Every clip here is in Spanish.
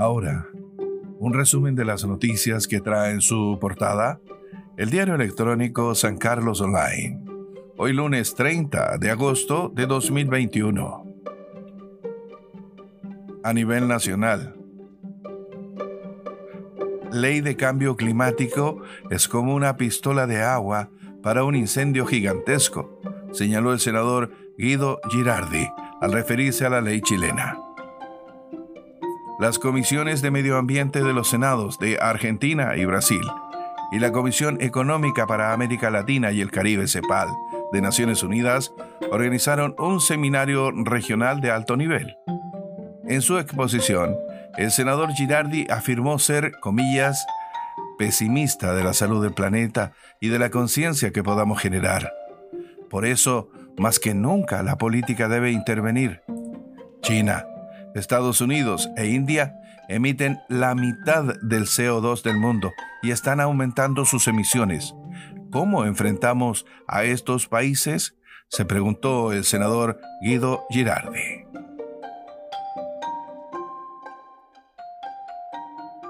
Ahora, un resumen de las noticias que trae en su portada el diario electrónico San Carlos Online. Hoy lunes 30 de agosto de 2021. A nivel nacional. Ley de cambio climático es como una pistola de agua para un incendio gigantesco, señaló el senador Guido Girardi al referirse a la ley chilena. Las comisiones de medio ambiente de los senados de Argentina y Brasil y la Comisión Económica para América Latina y el Caribe CEPAL de Naciones Unidas organizaron un seminario regional de alto nivel. En su exposición, el senador Girardi afirmó ser, comillas, pesimista de la salud del planeta y de la conciencia que podamos generar. Por eso, más que nunca, la política debe intervenir. China, Estados Unidos e India emiten la mitad del CO2 del mundo y están aumentando sus emisiones. ¿Cómo enfrentamos a estos países? se preguntó el senador Guido Girardi.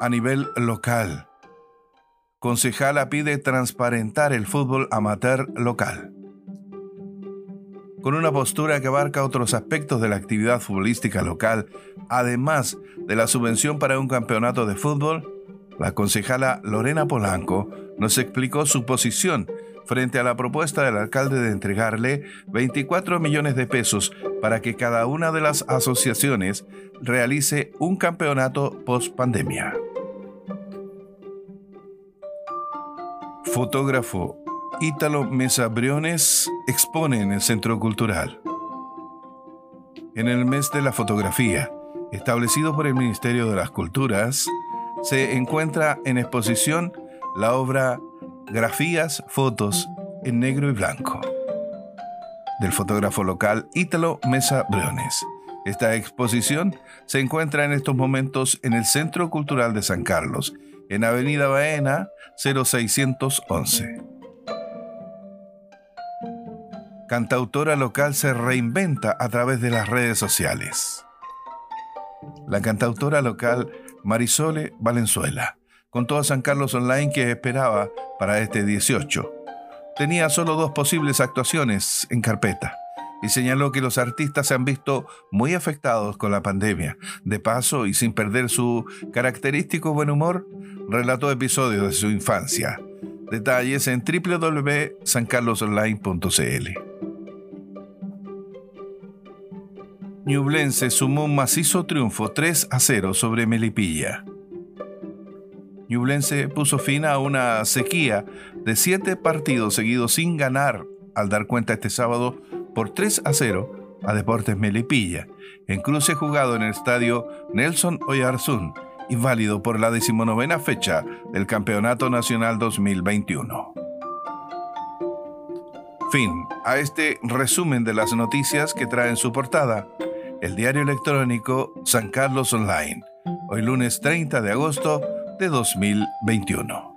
A nivel local, concejala pide transparentar el fútbol amateur local. Con una postura que abarca otros aspectos de la actividad futbolística local, además de la subvención para un campeonato de fútbol, la concejala Lorena Polanco nos explicó su posición frente a la propuesta del alcalde de entregarle 24 millones de pesos para que cada una de las asociaciones realice un campeonato post pandemia. Fotógrafo Ítalo Mesa Briones expone en el Centro Cultural. En el mes de la fotografía, establecido por el Ministerio de las Culturas, se encuentra en exposición la obra Grafías, Fotos en Negro y Blanco del fotógrafo local Ítalo Mesa Briones. Esta exposición se encuentra en estos momentos en el Centro Cultural de San Carlos en Avenida Baena 0611. Cantautora local se reinventa a través de las redes sociales. La cantautora local Marisole Valenzuela contó a San Carlos Online que esperaba para este 18. Tenía solo dos posibles actuaciones en carpeta y señaló que los artistas se han visto muy afectados con la pandemia. De paso, y sin perder su característico buen humor, relató episodios de su infancia. Detalles en www.sancarlosonline.cl. Ñublense sumó un macizo triunfo 3 a 0 sobre Melipilla. Ñublense puso fin a una sequía de siete partidos seguidos sin ganar al dar cuenta este sábado por 3 a 0 a Deportes Melipilla, en cruce jugado en el estadio Nelson Oyarzún y válido por la decimonovena fecha del Campeonato Nacional 2021. Fin a este resumen de las noticias que trae en su portada el diario electrónico San Carlos Online, hoy lunes 30 de agosto de 2021.